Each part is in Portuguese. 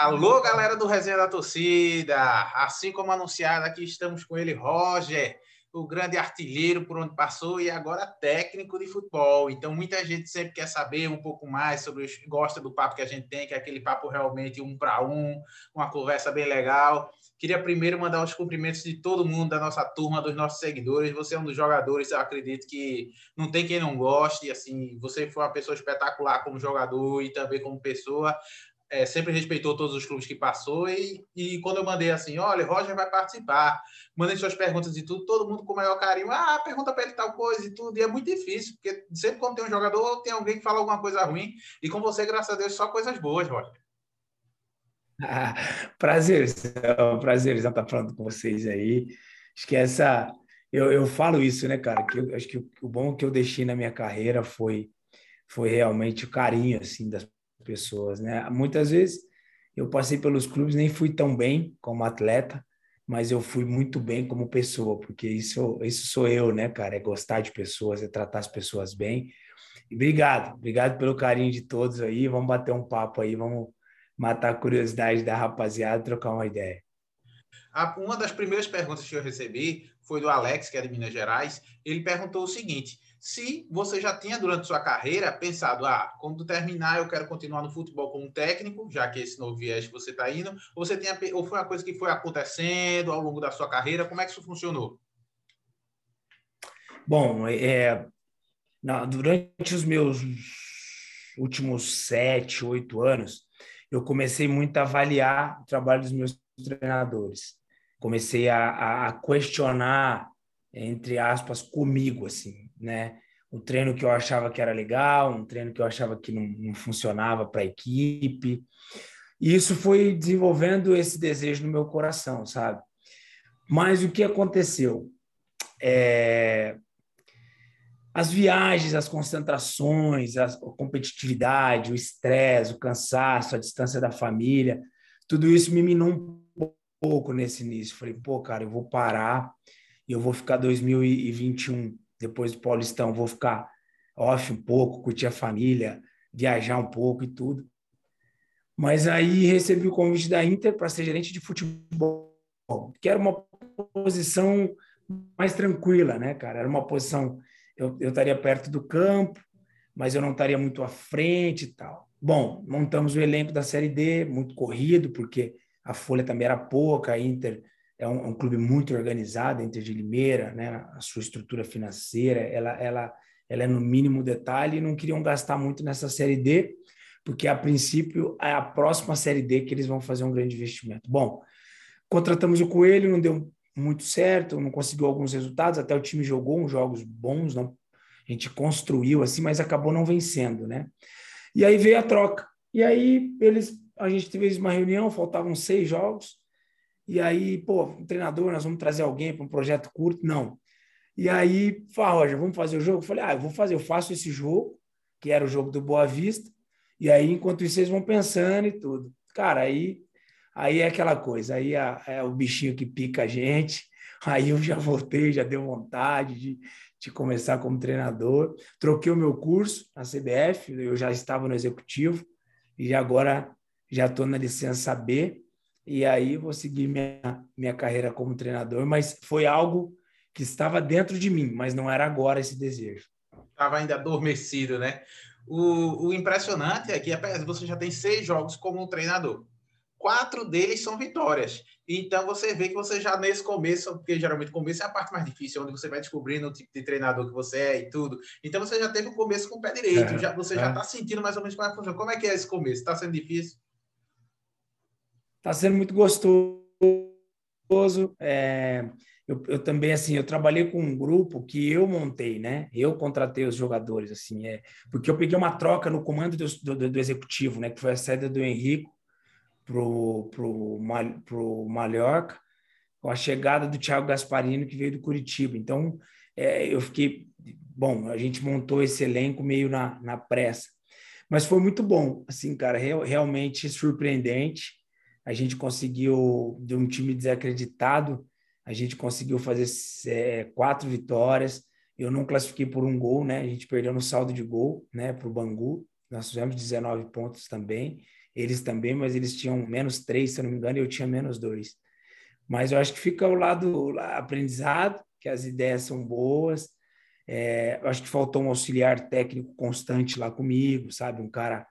Alô, galera do Resenha da Torcida! Assim como anunciado, aqui estamos com ele, Roger, o grande artilheiro por onde passou e agora técnico de futebol. Então, muita gente sempre quer saber um pouco mais sobre, os, gosta do papo que a gente tem, que é aquele papo realmente um para um, uma conversa bem legal. Queria primeiro mandar os cumprimentos de todo mundo, da nossa turma, dos nossos seguidores. Você é um dos jogadores, eu acredito que não tem quem não goste. Assim, você foi uma pessoa espetacular como jogador e também como pessoa é, sempre respeitou todos os clubes que passou e, e quando eu mandei assim, olha, Roger vai participar, mandei suas perguntas e tudo, todo mundo com o maior carinho, ah, pergunta para ele tal coisa e tudo, e é muito difícil, porque sempre quando tem um jogador, tem alguém que fala alguma coisa ruim, e com você, graças a Deus, só coisas boas, Roger. Ah, prazer, prazer estar tá falando com vocês aí. Acho que essa, eu, eu falo isso, né, cara, que eu, acho que o, o bom que eu deixei na minha carreira foi, foi realmente o carinho, assim, das pessoas, né? Muitas vezes eu passei pelos clubes, nem fui tão bem como atleta, mas eu fui muito bem como pessoa, porque isso, isso sou eu, né, cara? É gostar de pessoas, é tratar as pessoas bem. E obrigado, obrigado pelo carinho de todos aí. Vamos bater um papo aí, vamos matar a curiosidade da rapaziada, trocar uma ideia. Uma das primeiras perguntas que eu recebi foi do Alex, que é de Minas Gerais. Ele perguntou o seguinte: se você já tinha durante sua carreira pensado, ah, quando terminar eu quero continuar no futebol como técnico, já que esse novo viés que você está indo, ou você tinha, ou foi uma coisa que foi acontecendo ao longo da sua carreira, como é que isso funcionou? Bom, é, não, durante os meus últimos sete, oito anos, eu comecei muito a avaliar o trabalho dos meus treinadores. Comecei a, a questionar, entre aspas, comigo, assim, né? Um treino que eu achava que era legal, um treino que eu achava que não, não funcionava para a equipe. E isso foi desenvolvendo esse desejo no meu coração, sabe? Mas o que aconteceu? É... As viagens, as concentrações, a competitividade, o estresse, o cansaço, a distância da família, tudo isso me minou um pouco nesse início. Falei, pô, cara, eu vou parar e eu vou ficar 2021 depois do Paulistão, vou ficar off um pouco, curtir a família, viajar um pouco e tudo. Mas aí recebi o convite da Inter para ser gerente de futebol, que era uma posição mais tranquila, né, cara? Era uma posição, eu, eu estaria perto do campo, mas eu não estaria muito à frente e tal. Bom, montamos o elenco da Série D, muito corrido, porque a folha também era pouca, a Inter é um, um, clube muito organizado, Inter de Limeira, né? A sua estrutura financeira, ela, ela, ela é no mínimo detalhe e não queriam gastar muito nessa série D, porque a princípio é a próxima série D que eles vão fazer um grande investimento. Bom, contratamos o Coelho, não deu muito certo, não conseguiu alguns resultados, até o time jogou uns jogos bons, não, a gente construiu assim, mas acabou não vencendo, né? E aí veio a troca. E aí eles, a gente teve uma reunião, faltavam seis jogos e aí, pô, treinador, nós vamos trazer alguém para um projeto curto? Não. E aí, fala, Roger, vamos fazer o jogo? Eu falei, ah, eu vou fazer, eu faço esse jogo, que era o jogo do Boa Vista, e aí, enquanto isso, vocês vão pensando e tudo. Cara, aí, aí é aquela coisa, aí é, é o bichinho que pica a gente, aí eu já voltei, já deu vontade de, de começar como treinador. Troquei o meu curso na CBF, eu já estava no executivo, e agora já estou na licença B, e aí vou seguir minha, minha carreira como treinador, mas foi algo que estava dentro de mim, mas não era agora esse desejo. Estava ainda adormecido, né? O, o impressionante é que você já tem seis jogos como treinador. Quatro deles são vitórias. Então você vê que você já nesse começo, porque geralmente o começo é a parte mais difícil, onde você vai descobrindo o tipo de treinador que você é e tudo. Então você já teve o começo com o pé direito, é, já, você é. já está sentindo mais ou menos como é que é que é esse começo? Está sendo difícil? Está sendo muito gostoso. É, eu, eu, também assim, eu trabalhei com um grupo que eu montei, né? Eu contratei os jogadores, assim, é, porque eu peguei uma troca no comando do, do, do executivo, né? Que foi a saída do Henrico pro, pro, pro Mallorca, com a chegada do Thiago Gasparini, que veio do Curitiba. Então, é, eu fiquei... Bom, a gente montou esse elenco meio na, na pressa. Mas foi muito bom, assim, cara, real, realmente surpreendente. A gente conseguiu, de um time desacreditado, a gente conseguiu fazer é, quatro vitórias. Eu não classifiquei por um gol, né? A gente perdeu no saldo de gol, né, para o Bangu. Nós fizemos 19 pontos também. Eles também, mas eles tinham menos três, se eu não me engano, e eu tinha menos dois. Mas eu acho que fica o lado aprendizado, que as ideias são boas. É, eu acho que faltou um auxiliar técnico constante lá comigo, sabe? Um cara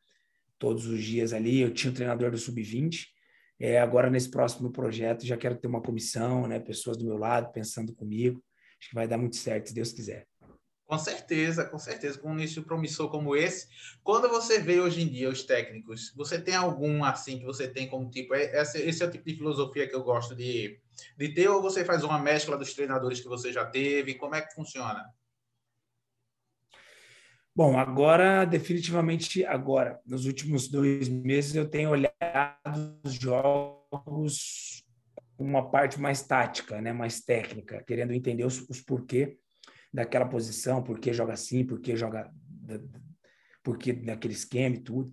todos os dias ali. Eu tinha um treinador do sub-20. É, agora, nesse próximo projeto, já quero ter uma comissão, né? Pessoas do meu lado pensando comigo. Acho que vai dar muito certo, se Deus quiser. Com certeza, com certeza. Com um início promissor como esse, quando você vê hoje em dia os técnicos, você tem algum assim que você tem como tipo, é, esse, esse é o tipo de filosofia que eu gosto de, de ter, ou você faz uma mescla dos treinadores que você já teve? Como é que funciona? Bom, agora, definitivamente agora, nos últimos dois meses, eu tenho olhado os jogos com uma parte mais tática, né, mais técnica, querendo entender os, os porquê daquela posição, por que joga assim, por que joga por que daquele esquema e tudo.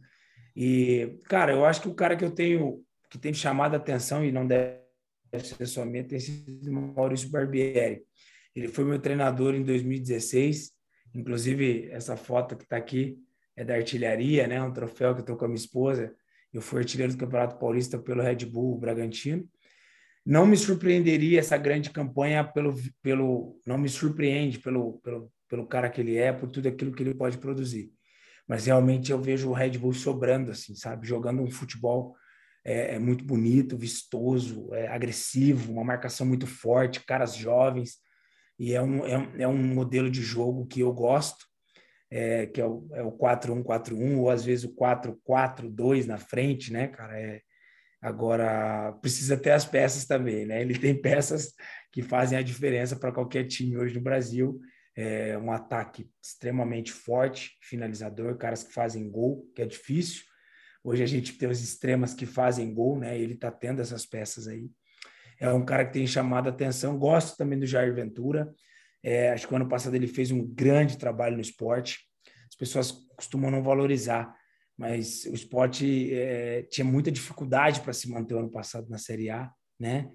E, cara, eu acho que o cara que eu tenho que tem chamado a atenção e não deve ser somente tem sido Maurício Barbieri. Ele foi meu treinador em 2016 Inclusive, essa foto que está aqui é da artilharia, né? Um troféu que eu estou com a minha esposa. Eu fui artilheiro do Campeonato Paulista pelo Red Bull Bragantino. Não me surpreenderia essa grande campanha pelo, pelo não me surpreende pelo, pelo, pelo cara que ele é, por tudo aquilo que ele pode produzir. Mas realmente eu vejo o Red Bull sobrando, assim, sabe? Jogando um futebol é, é muito bonito, vistoso, é agressivo, uma marcação muito forte, caras jovens e é um, é, um, é um modelo de jogo que eu gosto, é, que é o, é o 4-1-4-1, ou às vezes o 4-4-2 na frente, né, cara? É, agora, precisa ter as peças também, né? Ele tem peças que fazem a diferença para qualquer time hoje no Brasil. É um ataque extremamente forte, finalizador, caras que fazem gol, que é difícil. Hoje a gente tem os extremas que fazem gol, né? Ele está tendo essas peças aí é um cara que tem chamado a atenção. Gosto também do Jair Ventura. É, acho que o ano passado ele fez um grande trabalho no esporte. As pessoas costumam não valorizar, mas o esporte é, tinha muita dificuldade para se manter o ano passado na Série A, né?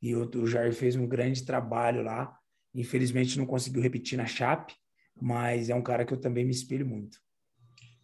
E o, o Jair fez um grande trabalho lá. Infelizmente não conseguiu repetir na Chape, mas é um cara que eu também me espelho muito.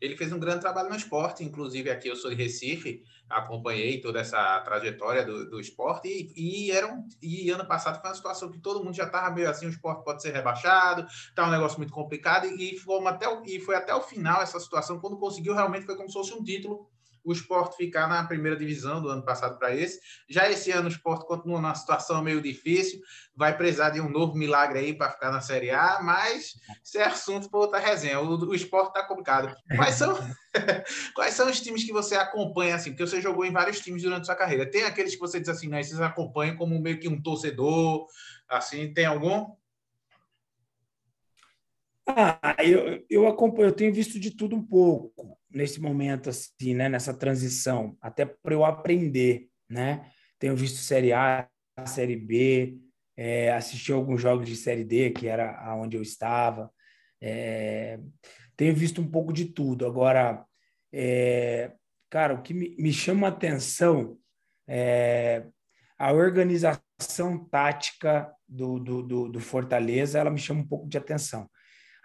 Ele fez um grande trabalho no esporte, inclusive aqui eu sou de Recife, acompanhei toda essa trajetória do, do esporte e, e, era um, e ano passado foi uma situação que todo mundo já estava meio assim, o esporte pode ser rebaixado, tá um negócio muito complicado e, e, até e foi até o final essa situação, quando conseguiu realmente foi como se fosse um título o esporte ficar na primeira divisão do ano passado para esse. Já esse ano o esporte continua numa situação meio difícil, vai precisar de um novo milagre aí para ficar na Série A, mas isso é assunto para outra resenha. O, o esporte está complicado. Quais são, quais são os times que você acompanha, assim? Porque você jogou em vários times durante sua carreira. Tem aqueles que você diz assim, não, esses acompanham como meio que um torcedor, assim, tem algum? Ah, eu, eu acompanho, eu tenho visto de tudo um pouco nesse momento, assim, né, nessa transição, até para eu aprender, né? Tenho visto Série A, Série B, é, assisti alguns jogos de Série D, que era onde eu estava. É, tenho visto um pouco de tudo. Agora, é, cara, o que me, me chama a atenção é a organização tática do, do, do, do Fortaleza, ela me chama um pouco de atenção.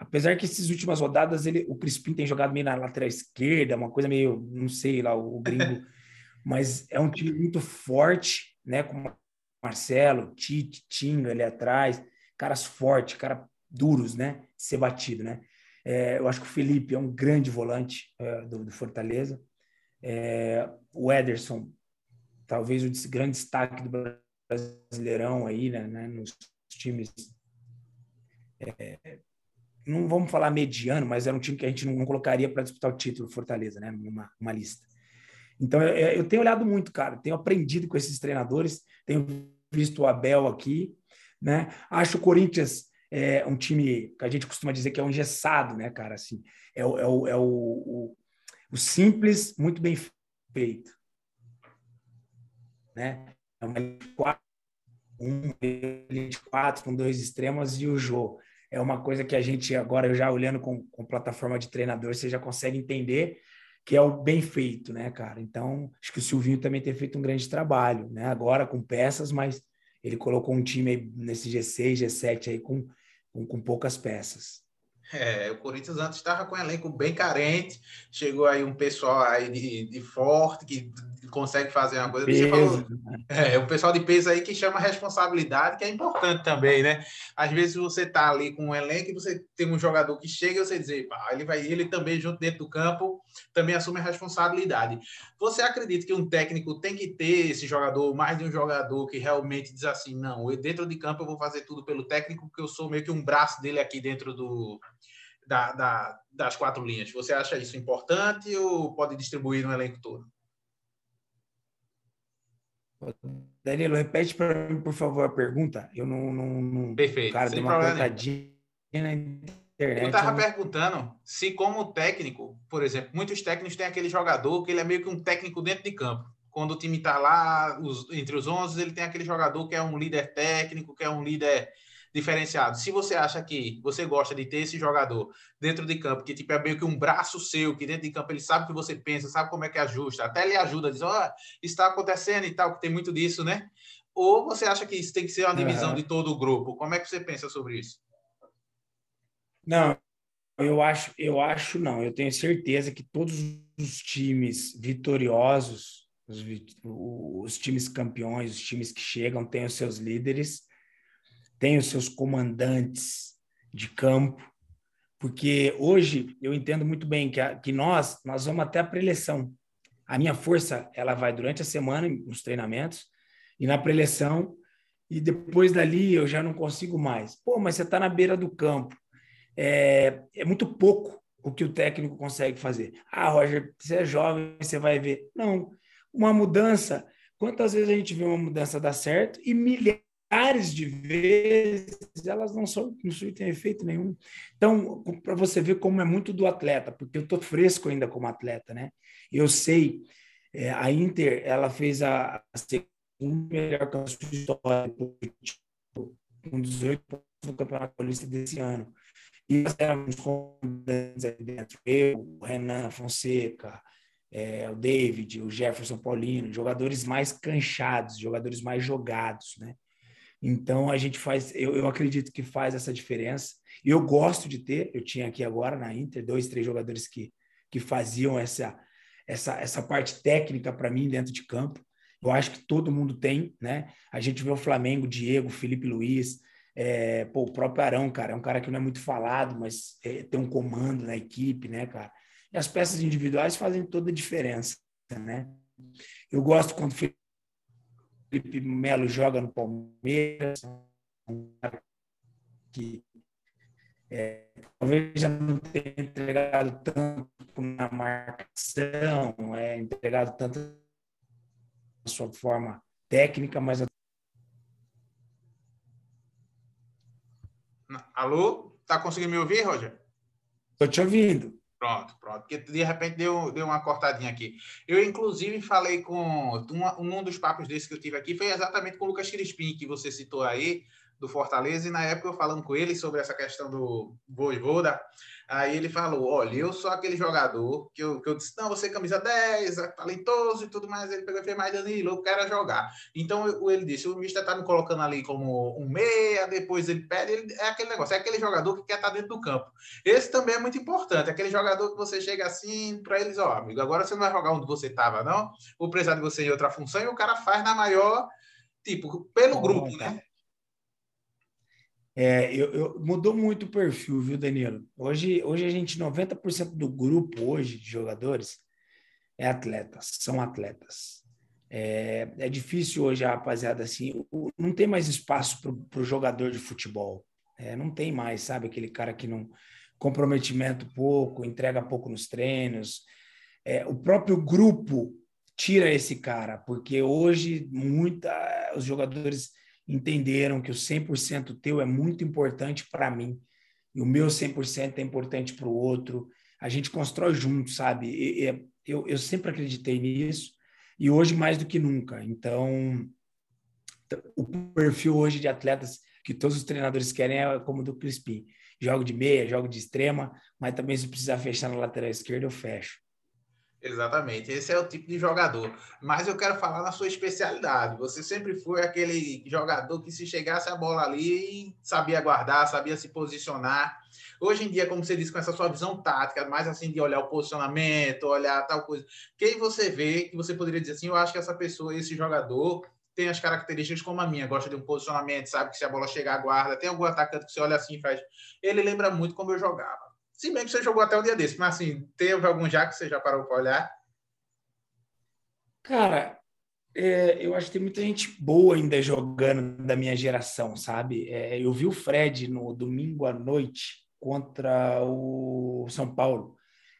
Apesar que essas últimas rodadas ele, o Crispim tem jogado meio na lateral esquerda, uma coisa meio, não sei lá, o, o gringo, mas é um time muito forte, né? Com Marcelo, Tite, Tinga ali atrás, caras fortes, caras duros, né? De ser batido, né? É, eu acho que o Felipe é um grande volante é, do, do, Fortaleza. É, o Ederson, talvez o grande destaque do Brasileirão aí, né? né nos times é, não vamos falar mediano, mas era um time que a gente não, colocaria para disputar o título Fortaleza, né? Numa, lista. Então, eu, eu, tenho olhado muito, cara, tenho aprendido com esses treinadores, tenho visto o Abel aqui, né? Acho o Corinthians é, um time que a gente costuma dizer que é um engessado, né, cara? Assim, é, o, é, o, é o, o, o simples, muito bem feito. né? É uma de quatro, um linha de quatro com dois extremos e o Jô. É uma coisa que a gente agora, já olhando com, com plataforma de treinador, você já consegue entender que é o bem feito, né, cara? Então, acho que o Silvinho também tem feito um grande trabalho, né? Agora com peças, mas ele colocou um time nesse G6, G7 aí com, com, com poucas peças. É, o Corinthians antes estava com um elenco bem carente, chegou aí um pessoal aí de, de forte que consegue fazer uma coisa. Peso, falou, né? é, o pessoal de peso aí que chama responsabilidade, que é importante também, né? Às vezes você tá ali com um elenco e você tem um jogador que chega e você diz, pá, ele vai, ele também junto dentro do campo também assume a responsabilidade. Você acredita que um técnico tem que ter esse jogador, mais de um jogador que realmente diz assim, não, eu dentro de campo eu vou fazer tudo pelo técnico, porque eu sou meio que um braço dele aqui dentro do da, da, das quatro linhas. Você acha isso importante ou pode distribuir no elenco todo? Danilo, repete para mim, por favor, a pergunta. Eu não. não, não... Perfeito. Cara, deu uma cortadinha na internet. Eu estava não... perguntando se, como técnico, por exemplo, muitos técnicos têm aquele jogador que ele é meio que um técnico dentro de campo. Quando o time está lá, os, entre os 11, ele tem aquele jogador que é um líder técnico, que é um líder diferenciado. Se você acha que você gosta de ter esse jogador dentro de campo, que tipo, é meio que um braço seu, que dentro de campo ele sabe o que você pensa, sabe como é que ajusta, até ele ajuda, diz, ó, oh, está acontecendo e tal, que tem muito disso, né? Ou você acha que isso tem que ser uma divisão uhum. de todo o grupo? Como é que você pensa sobre isso? Não, eu acho, eu acho não. Eu tenho certeza que todos os times vitoriosos, os, os times campeões, os times que chegam, têm os seus líderes tem os seus comandantes de campo, porque hoje eu entendo muito bem que, a, que nós nós vamos até a preleção. A minha força ela vai durante a semana nos treinamentos e na preleção e depois dali eu já não consigo mais. Pô, mas você está na beira do campo. É, é muito pouco o que o técnico consegue fazer. Ah, Roger, você é jovem, você vai ver. Não, uma mudança. Quantas vezes a gente vê uma mudança dar certo e milhares milhares de vezes, elas não, são, não surtem efeito nenhum. Então, para você ver como é muito do atleta, porque eu estou fresco ainda como atleta, né? Eu sei, é, a Inter, ela fez a, a segunda melhor campanha da história, com 18 pontos no Campeonato Paulista desse ano. E nós éramos comandantes ali dentro, eu, o Renan Fonseca, é, o David, o Jefferson Paulino, jogadores mais canchados, jogadores mais jogados, né? Então a gente faz, eu, eu acredito que faz essa diferença. E eu gosto de ter, eu tinha aqui agora na Inter dois, três jogadores que, que faziam essa, essa, essa parte técnica para mim dentro de campo. Eu acho que todo mundo tem, né? A gente vê o Flamengo, Diego, Felipe Luiz, é, pô, o próprio Arão, cara, é um cara que não é muito falado, mas é, tem um comando na equipe, né, cara? E as peças individuais fazem toda a diferença, né? Eu gosto quando o Felipe Melo joga no Palmeiras, que é, talvez já não tenha entregado tanto na marcação, é entregado tanto na sua forma técnica, mas Alô? Tá conseguindo me ouvir, Roger? Estou te ouvindo. Pronto, pronto. Porque de repente deu, deu uma cortadinha aqui. Eu, inclusive, falei com. Um, um dos papos desses que eu tive aqui foi exatamente com o Lucas Crispim, que você citou aí, do Fortaleza, e na época eu falando com ele sobre essa questão do Voivoda, aí ele falou, olha, eu sou aquele jogador que eu, que eu disse, não, você é camisa 10, é talentoso e tudo mais, ele pegou e fez mais Danilo, eu quero jogar. Então eu, ele disse, o Mister tá me colocando ali como um meia, depois ele pede, ele, é aquele negócio, é aquele jogador que quer estar tá dentro do campo. Esse também é muito importante, aquele jogador que você chega assim para eles, ó, amigo, agora você não vai jogar onde você estava, não? Vou precisar de você em outra função, e o cara faz na maior, tipo, pelo grupo, né? É, eu, eu, mudou muito o perfil, viu, Danilo? Hoje, hoje a gente, 90% do grupo hoje de jogadores é atletas, são atletas. É, é difícil hoje rapaziada assim, não tem mais espaço para o jogador de futebol. É, não tem mais, sabe? Aquele cara que não comprometimento pouco, entrega pouco nos treinos. É, o próprio grupo tira esse cara, porque hoje muita, os jogadores entenderam que o 100% teu é muito importante para mim e o meu 100% é importante para o outro. A gente constrói junto, sabe? E, e, eu, eu sempre acreditei nisso e hoje mais do que nunca. Então, o perfil hoje de atletas que todos os treinadores querem é como do Crispim. Jogo de meia, jogo de extrema, mas também se precisar fechar na lateral esquerda, eu fecho. Exatamente, esse é o tipo de jogador. Mas eu quero falar na sua especialidade. Você sempre foi aquele jogador que, se chegasse a bola ali, sabia guardar, sabia se posicionar. Hoje em dia, como você disse, com essa sua visão tática, mais assim de olhar o posicionamento, olhar tal coisa, quem você vê que você poderia dizer assim: eu acho que essa pessoa, esse jogador, tem as características como a minha, gosta de um posicionamento, sabe que se a bola chegar, guarda. Tem algum atacante que você olha assim e faz. Ele lembra muito como eu jogava. Se bem que você jogou até o dia desse, mas assim, teve algum já que você já parou para olhar? Cara, é, eu acho que tem muita gente boa ainda jogando da minha geração, sabe? É, eu vi o Fred no domingo à noite contra o São Paulo.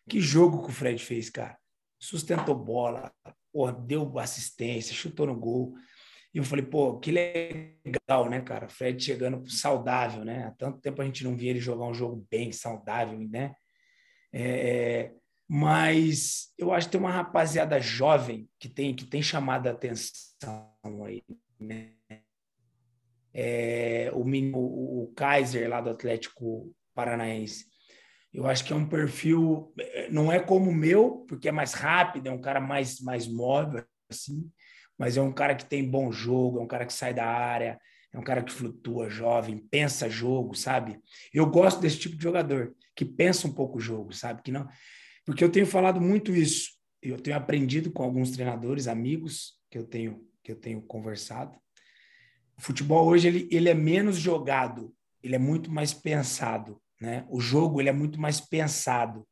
Que jogo que o Fred fez, cara? Sustentou bola, porra, deu assistência, chutou no gol. E eu falei, pô, que legal, né, cara? Fred chegando saudável, né? Há tanto tempo a gente não via ele jogar um jogo bem saudável, né? É, mas eu acho que tem uma rapaziada jovem que tem, que tem chamado a atenção aí, né? É, o, o, Kaiser lá do Atlético Paranaense. Eu acho que é um perfil, não é como o meu, porque é mais rápido, é um cara mais, mais móvel, assim, mas é um cara que tem bom jogo, é um cara que sai da área, é um cara que flutua, jovem, pensa jogo, sabe? Eu gosto desse tipo de jogador, que pensa um pouco o jogo, sabe? Que não, porque eu tenho falado muito isso. Eu tenho aprendido com alguns treinadores, amigos que eu tenho que eu tenho conversado. O futebol hoje ele, ele é menos jogado, ele é muito mais pensado, né? O jogo ele é muito mais pensado.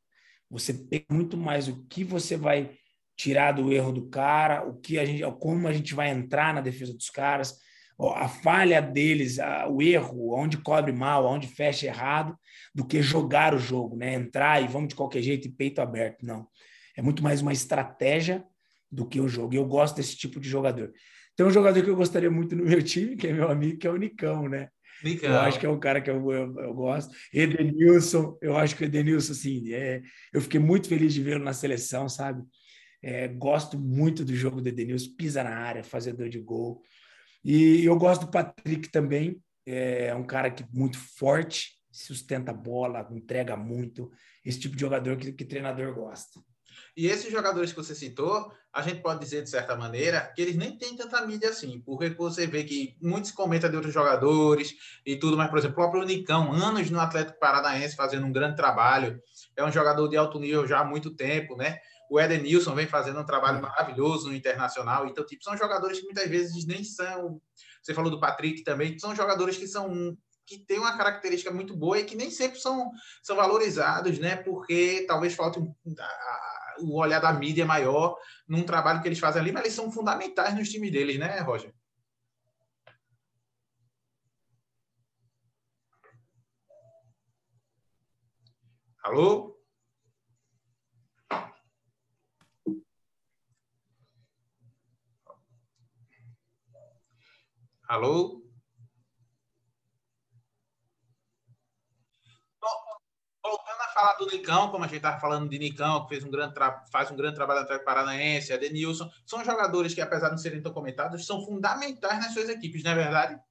Você pega muito mais o que você vai tirar do erro do cara, o que a gente, como a gente vai entrar na defesa dos caras, a falha deles, a, o erro, onde cobre mal, onde fecha errado, do que jogar o jogo, né? Entrar e vamos de qualquer jeito e peito aberto, não. É muito mais uma estratégia do que o jogo. E eu gosto desse tipo de jogador. Tem um jogador que eu gostaria muito no meu time, que é meu amigo, que é o Nicão, né? Nicão. Eu acho que é um cara que eu, eu, eu gosto. Edenilson, eu acho que o Edenilson, assim, é, eu fiquei muito feliz de vê-lo na seleção, sabe? É, gosto muito do jogo do Edenilson, pisa na área, fazedor de gol. E eu gosto do Patrick também, é um cara que muito forte, sustenta a bola, entrega muito. Esse tipo de jogador que, que treinador gosta. E esses jogadores que você citou, a gente pode dizer de certa maneira que eles nem têm tanta mídia assim, porque você vê que muitos comentam de outros jogadores e tudo, mas, por exemplo, o próprio Nicão, anos no Atlético Paranaense fazendo um grande trabalho, é um jogador de alto nível já há muito tempo, né? O Edenilson vem fazendo um trabalho maravilhoso no Internacional. Então, tipo, são jogadores que muitas vezes nem são. Você falou do Patrick também, são jogadores que são que têm uma característica muito boa e que nem sempre são, são valorizados, né? Porque talvez falte um, a, o olhar da mídia maior num trabalho que eles fazem ali, mas eles são fundamentais nos times deles, né, Roger? Alô? Alô? Voltando a falar do Nicão, como a gente estava falando de Nicão, que fez um grande faz um grande trabalho no Paranaense, a Denilson, são jogadores que, apesar de não serem tão comentados, são fundamentais nas suas equipes, não é verdade?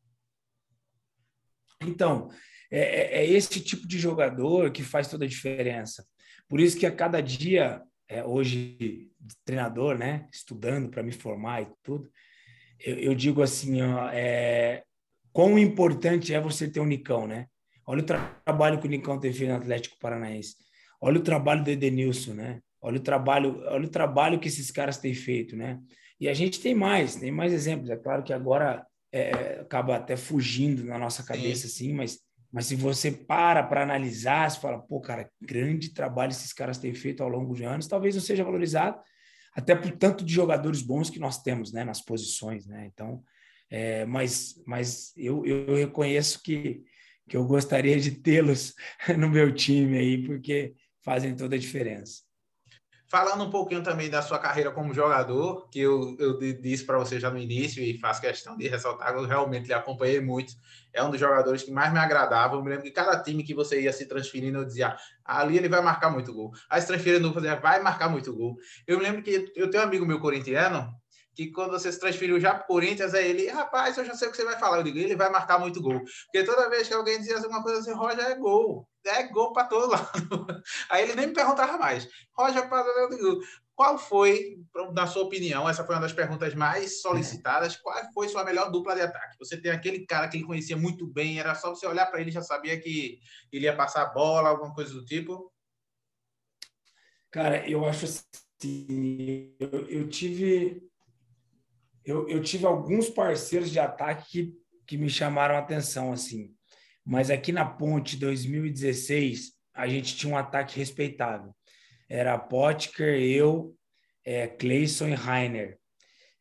Então, é, é, é esse tipo de jogador que faz toda a diferença. Por isso que a cada dia, é, hoje, treinador, né, estudando para me formar e tudo, eu, eu digo assim, ó, é, quão importante é você ter um Nicão, né? Olha o tra trabalho que o Nicão teve no Atlético Paranaense. Olha o trabalho do Edenilson, né? Olha o trabalho, olha o trabalho que esses caras têm feito, né? E a gente tem mais, tem mais exemplos. É claro que agora é, acaba até fugindo na nossa cabeça, Sim. assim, mas, mas se você para para analisar, você fala, pô, cara, grande trabalho esses caras têm feito ao longo de anos, talvez não seja valorizado, até por tanto de jogadores bons que nós temos né, nas posições. Né? Então, é, mas, mas eu, eu reconheço que, que eu gostaria de tê-los no meu time aí, porque fazem toda a diferença. Falando um pouquinho também da sua carreira como jogador, que eu, eu disse para você já no início e faço questão de ressaltar, eu realmente lhe acompanhei muito. É um dos jogadores que mais me agradava. Eu me lembro que cada time que você ia se transferindo, eu dizia, ali ele vai marcar muito gol. Aí se transferindo, eu fazia, vai marcar muito gol. Eu me lembro que eu tenho um amigo meu corintiano que quando você se transferiu já para o Corinthians, aí ele, rapaz, eu já sei o que você vai falar. Eu digo, ele vai marcar muito gol. Porque toda vez que alguém dizia alguma coisa assim, Roger é gol. É gol para todo lado. Aí ele nem me perguntava mais. Roger, qual foi, na sua opinião, essa foi uma das perguntas mais solicitadas, qual foi sua melhor dupla de ataque? Você tem aquele cara que ele conhecia muito bem, era só você olhar para ele já sabia que ele ia passar a bola, alguma coisa do tipo? Cara, eu acho assim, eu, eu tive eu, eu, tive alguns parceiros de ataque que, que me chamaram a atenção assim, mas aqui na Ponte 2016 a gente tinha um ataque respeitável era Potker, eu, é, Cleison e Rainer.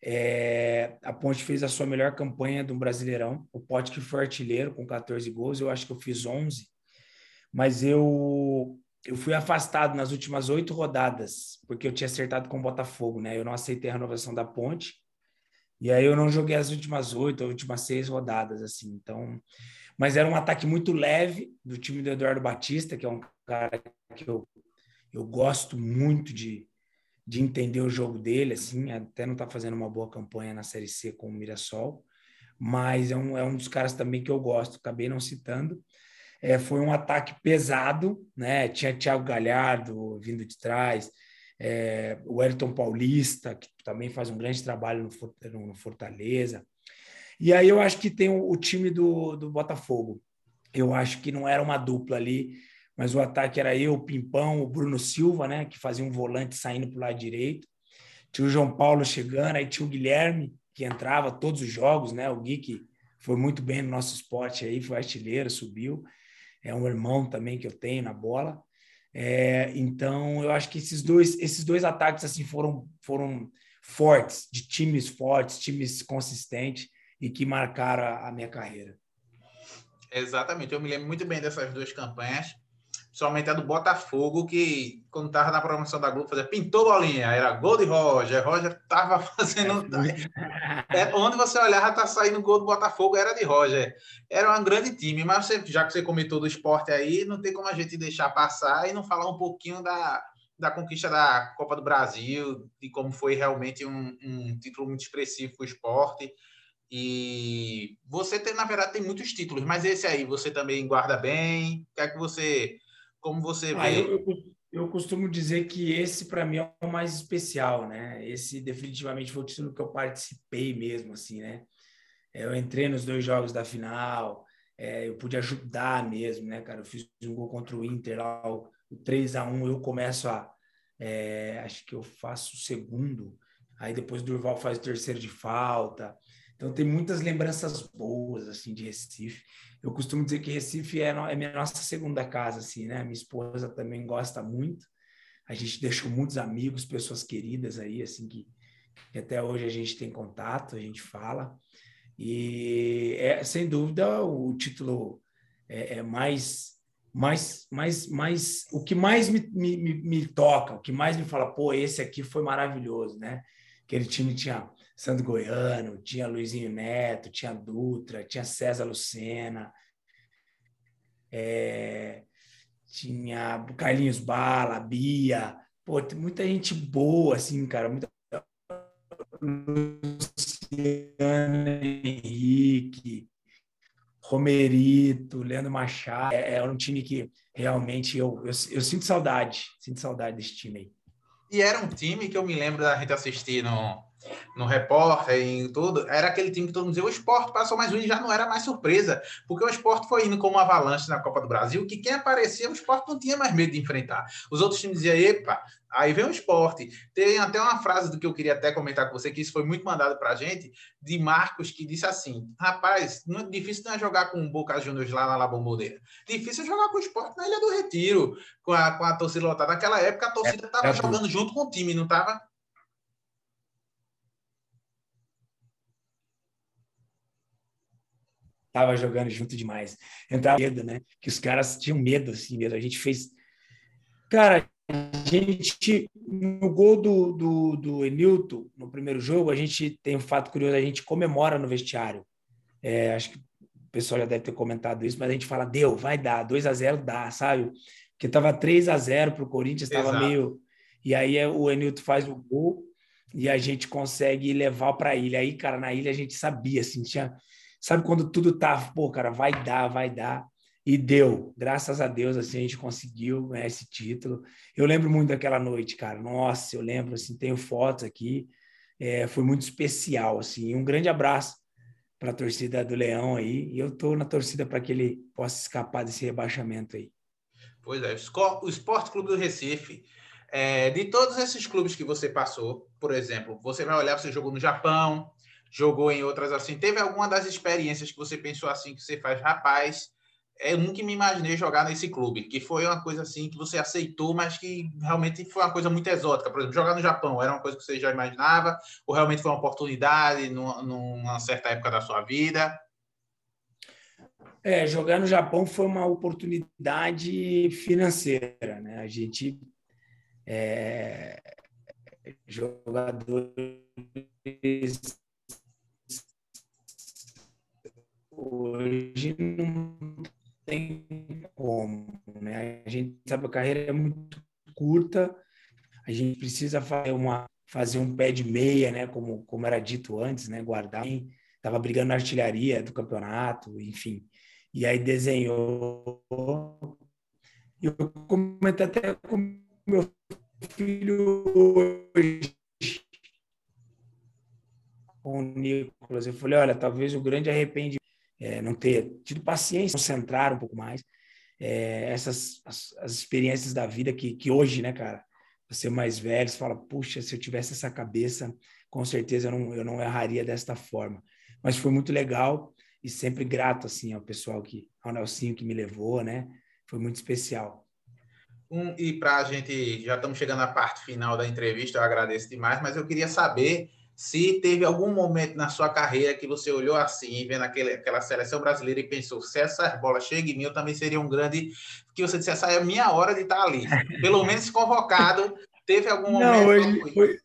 É, a Ponte fez a sua melhor campanha do Brasileirão. O Potker foi artilheiro com 14 gols, eu acho que eu fiz 11. Mas eu eu fui afastado nas últimas oito rodadas, porque eu tinha acertado com o Botafogo, né? Eu não aceitei a renovação da Ponte. E aí eu não joguei as últimas oito, as últimas seis rodadas, assim. Então, mas era um ataque muito leve do time do Eduardo Batista, que é um cara que eu eu gosto muito de, de entender o jogo dele, assim, até não está fazendo uma boa campanha na Série C com o Mirassol, mas é um, é um dos caras também que eu gosto, acabei não citando. É, foi um ataque pesado, né? Tinha Thiago Galhardo vindo de trás, é, o Elton Paulista, que também faz um grande trabalho no, no Fortaleza. E aí eu acho que tem o, o time do, do Botafogo. Eu acho que não era uma dupla ali mas o ataque era eu, o Pimpão, o Bruno Silva, né, que fazia um volante saindo para o lado direito. Tinha o João Paulo chegando, aí tinha o Guilherme, que entrava todos os jogos, né? O Gui, que foi muito bem no nosso esporte aí, foi artilheiro, subiu. É um irmão também que eu tenho na bola. É, então, eu acho que esses dois, esses dois ataques assim foram, foram fortes, de times fortes, times consistentes e que marcaram a, a minha carreira. Exatamente, eu me lembro muito bem dessas duas campanhas somente a do Botafogo, que quando estava na programação da Globo, fazia pintou bolinha, era gol de Roger, Roger estava fazendo. É, é, onde você olhava, tá saindo gol do Botafogo, era de Roger. Era um grande time, mas você, já que você comentou do esporte aí, não tem como a gente deixar passar e não falar um pouquinho da, da conquista da Copa do Brasil, de como foi realmente um, um título muito expressivo para o esporte. E você tem, na verdade, tem muitos títulos, mas esse aí você também guarda bem. O que é que você como você ah, vê? Eu, eu, costumo dizer que esse, para mim, é o mais especial, né? Esse definitivamente foi o título que eu participei mesmo, assim, né? É, eu entrei nos dois jogos da final, é, eu pude ajudar mesmo, né, cara? Eu fiz um gol contra o Inter lá, o, o 3 a 1 eu começo a. É, acho que eu faço o segundo, aí depois o Durval faz o terceiro de falta. Então tem muitas lembranças boas assim de Recife. Eu costumo dizer que Recife é, é minha nossa segunda casa assim, né? Minha esposa também gosta muito. A gente deixou muitos amigos, pessoas queridas aí assim que, que até hoje a gente tem contato, a gente fala. E é sem dúvida o título é, é mais mais, mais, mais, o que mais me, me, me, toca, o que mais me fala, pô, esse aqui foi maravilhoso, né? Aquele time tinha Sandro Goiano, tinha Luizinho Neto, tinha Dutra, tinha César Lucena, é, tinha Carlinhos Bala, Bia, pô, muita gente boa, assim, cara, muita Luciano Henrique, Romerito, Leandro Machado, é, é um time que realmente eu, eu, eu sinto saudade, sinto saudade desse time aí. E era um time que eu me lembro da gente assistir no, no repórter, em tudo, era aquele time que todo mundo dizia, o esporte passou mais um e já não era mais surpresa, porque o esporte foi indo como uma avalanche na Copa do Brasil, que quem aparecia, o esporte não tinha mais medo de enfrentar. Os outros times diziam, epa, aí vem o esporte. Tem até uma frase do que eu queria até comentar com você, que isso foi muito mandado pra gente, de Marcos, que disse assim, rapaz, não, é difícil não é jogar com o Boca Juniors lá na La Bomboneira. Difícil é jogar com o esporte na Ilha do Retiro, com a, com a torcida lotada. Naquela época, a torcida estava é, é jogando junto com o time, não estava? Tava jogando junto demais. Entrava medo, né? Que os caras tinham medo, assim mesmo. A gente fez. Cara, a gente, no gol do, do, do Enilton, no primeiro jogo, a gente tem um fato curioso, a gente comemora no vestiário. É, acho que o pessoal já deve ter comentado isso, mas a gente fala, deu, vai dar, 2 a 0 dá, sabe? Porque tava 3 a 0 para o Corinthians, estava meio. E aí é, o Enilton faz o gol, e a gente consegue levar para a ilha. Aí, cara, na ilha a gente sabia, assim, tinha. Sabe quando tudo tá, pô, cara, vai dar, vai dar. E deu, graças a Deus, assim, a gente conseguiu ganhar esse título. Eu lembro muito daquela noite, cara. Nossa, eu lembro, assim, tenho fotos aqui. É, foi muito especial, assim. Um grande abraço para a torcida do Leão aí. E eu estou na torcida para que ele possa escapar desse rebaixamento aí. Pois é, o Esporte Clube do Recife é, de todos esses clubes que você passou, por exemplo, você vai olhar, você jogou no Japão, jogou em outras assim. Teve alguma das experiências que você pensou assim, que você faz, rapaz, é eu nunca me imaginei jogar nesse clube, que foi uma coisa assim que você aceitou, mas que realmente foi uma coisa muito exótica. Por exemplo, jogar no Japão era uma coisa que você já imaginava, ou realmente foi uma oportunidade numa, certa época da sua vida? É, jogar no Japão foi uma oportunidade financeira, né? A gente é, jogadores hoje não tem como, né? A gente sabe a carreira é muito curta, a gente precisa fazer uma fazer um pé de meia, né? Como como era dito antes, né? Guardar, estava brigando na artilharia do campeonato, enfim. E aí desenhou. Eu comentei até com meu filho hoje com o Nicolas. Eu falei, olha, talvez o grande arrependimento é não ter tido paciência, concentrar um pouco mais. É, essas as, as, experiências da vida que, que hoje, né, cara, você mais velho, você fala, puxa, se eu tivesse essa cabeça, com certeza eu não, eu não erraria desta forma. Mas foi muito legal e sempre grato, assim, ao pessoal que, ao Nelsinho que me levou, né? Foi muito especial. Um, e para a gente, já estamos chegando à parte final da entrevista, eu agradeço demais, mas eu queria saber se teve algum momento na sua carreira que você olhou assim, vendo aquele, aquela seleção brasileira e pensou, se essa bola chega em mim, eu também seria um grande. Que você disse, essa é a minha hora de estar ali. Pelo menos convocado. Teve algum momento. Não, hoje, foi...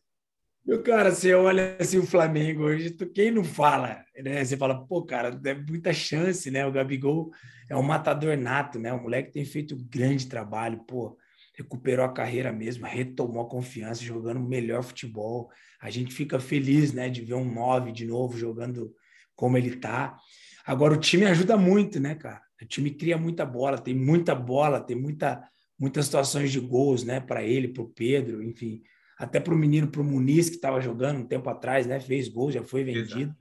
Meu cara, você olha assim o Flamengo hoje, quem não fala, né? Você fala, pô, cara, é muita chance, né? O Gabigol é um matador nato, né? O moleque tem feito um grande trabalho, pô, recuperou a carreira mesmo, retomou a confiança, jogando melhor futebol. A gente fica feliz, né, de ver um 9 de novo jogando como ele tá. Agora o time ajuda muito, né, cara? O time cria muita bola, tem muita bola, tem muita muitas situações de gols, né, para ele, para o Pedro, enfim até para o menino, para o Muniz, que estava jogando um tempo atrás, né? Fez gol, já foi vendido. Exato.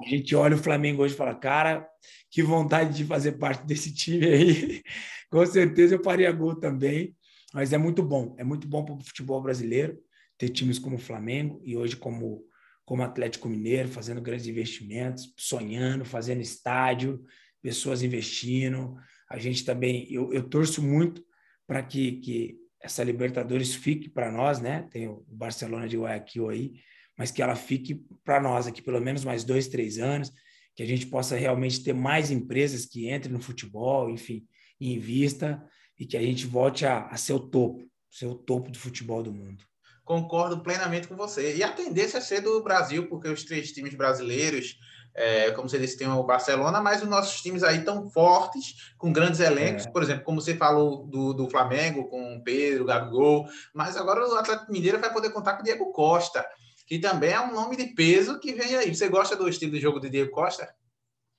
A gente olha o Flamengo hoje e fala, cara, que vontade de fazer parte desse time aí. Com certeza eu faria gol também. Mas é muito bom, é muito bom para o futebol brasileiro ter times como o Flamengo e hoje como como Atlético Mineiro, fazendo grandes investimentos, sonhando, fazendo estádio, pessoas investindo. A gente também, eu, eu torço muito para que, que essa Libertadores fique para nós, né? Tem o Barcelona de Guayaquil aí, mas que ela fique para nós aqui pelo menos mais dois, três anos, que a gente possa realmente ter mais empresas que entrem no futebol, enfim, e invista e que a gente volte a, a ser o topo, ser o topo do futebol do mundo. Concordo plenamente com você. E a tendência é ser do Brasil, porque os três times brasileiros é, como você disse, tem o Barcelona, mas os nossos times aí tão fortes, com grandes elencos, é. por exemplo, como você falou do, do Flamengo, com o Pedro, Gabigol, mas agora o Atlético Mineiro vai poder contar com o Diego Costa, que também é um nome de peso que vem aí. Você gosta do estilo de jogo de Diego Costa?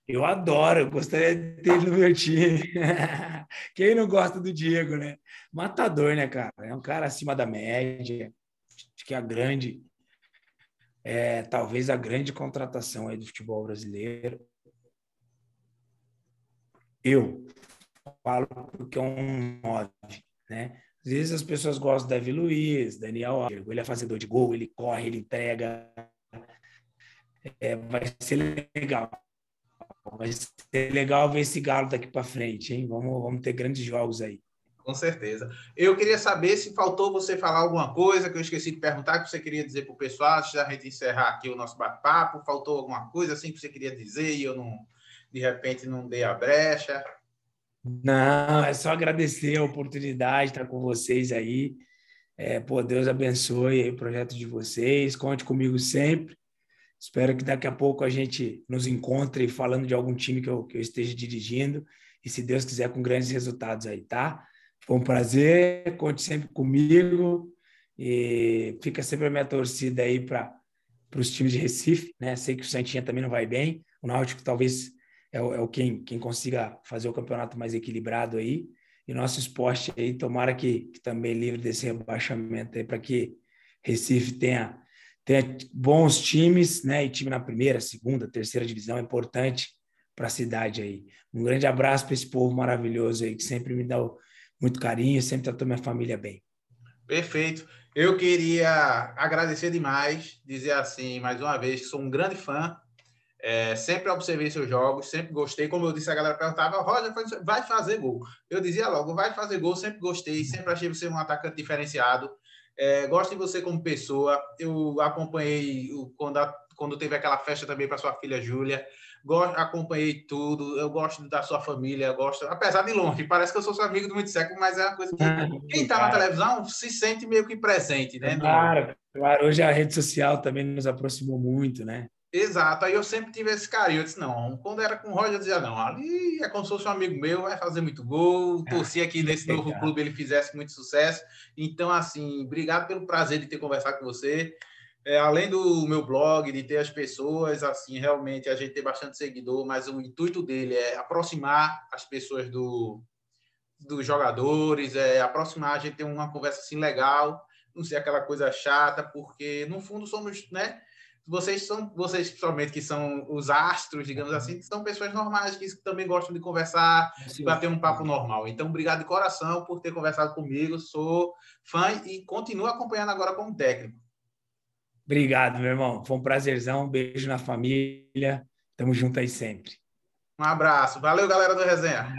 Eu adoro, eu gostaria de ter no meu time. Quem não gosta do Diego, né? Matador, né, cara? É um cara acima da média, acho que é a grande é, talvez a grande contratação aí do futebol brasileiro. Eu falo porque é um 9, né? Às vezes as pessoas gostam do Davi Luiz, Daniel ele é fazedor de gol, ele corre, ele entrega. É, vai ser legal. Vai ser legal ver esse galo daqui para frente, hein? Vamos, vamos ter grandes jogos aí. Com certeza. Eu queria saber se faltou você falar alguma coisa que eu esqueci de perguntar, que você queria dizer para o pessoal, antes da gente encerrar aqui o nosso bate-papo. Faltou alguma coisa assim que você queria dizer e eu não, de repente, não dei a brecha? Não, é só agradecer a oportunidade de estar com vocês aí. É, pô, Deus abençoe o projeto de vocês. Conte comigo sempre. Espero que daqui a pouco a gente nos encontre falando de algum time que eu, que eu esteja dirigindo. E se Deus quiser, com grandes resultados aí, tá? Foi um prazer, conte sempre comigo E fica sempre a minha torcida aí para os times de Recife, né? Sei que o Santinha também não vai bem. O Náutico talvez é é o quem, quem consiga fazer o campeonato mais equilibrado aí. E nosso esporte aí, tomara que, que também livre desse rebaixamento aí, para que Recife tenha, tenha bons times, né? E time na primeira, segunda, terceira divisão é importante para a cidade aí. Um grande abraço para esse povo maravilhoso aí, que sempre me dá muito carinho, sempre tratou minha família bem. Perfeito. Eu queria agradecer demais, dizer assim, mais uma vez, que sou um grande fã é, sempre observei seus jogos, sempre gostei. Como eu disse, a galera perguntava, Roger, vai fazer gol. Eu dizia logo, vai fazer gol, sempre gostei, sempre achei você um atacante diferenciado. É, gosto de você como pessoa. Eu acompanhei o, quando, a, quando teve aquela festa também para sua filha Júlia. Acompanhei tudo. Eu gosto da sua família. Gosto, apesar de longe, parece que eu sou seu amigo do muito século, mas é uma coisa que quem está na televisão se sente meio que presente, né? Claro, claro. Hoje a rede social também nos aproximou muito, né? Exato, aí eu sempre tive esse carinho. Eu disse, não, quando era com o Roger, eu dizia, não, ali é como se fosse um amigo meu, vai fazer muito gol. Torcia que nesse novo clube ele fizesse muito sucesso. Então, assim, obrigado pelo prazer de ter conversado com você. É, além do meu blog, de ter as pessoas, assim, realmente a gente tem bastante seguidor, mas o intuito dele é aproximar as pessoas do, dos jogadores, é aproximar, a gente ter uma conversa assim legal, não ser aquela coisa chata, porque no fundo somos, né? Vocês são, vocês principalmente que são os astros, digamos assim, são pessoas normais que também gostam de conversar, Sim. bater um papo normal. Então, obrigado de coração por ter conversado comigo. Sou fã e continuo acompanhando agora como técnico. Obrigado, meu irmão. Foi um prazerzão. Um beijo na família. Tamo junto aí sempre. Um abraço. Valeu, galera do Resenha.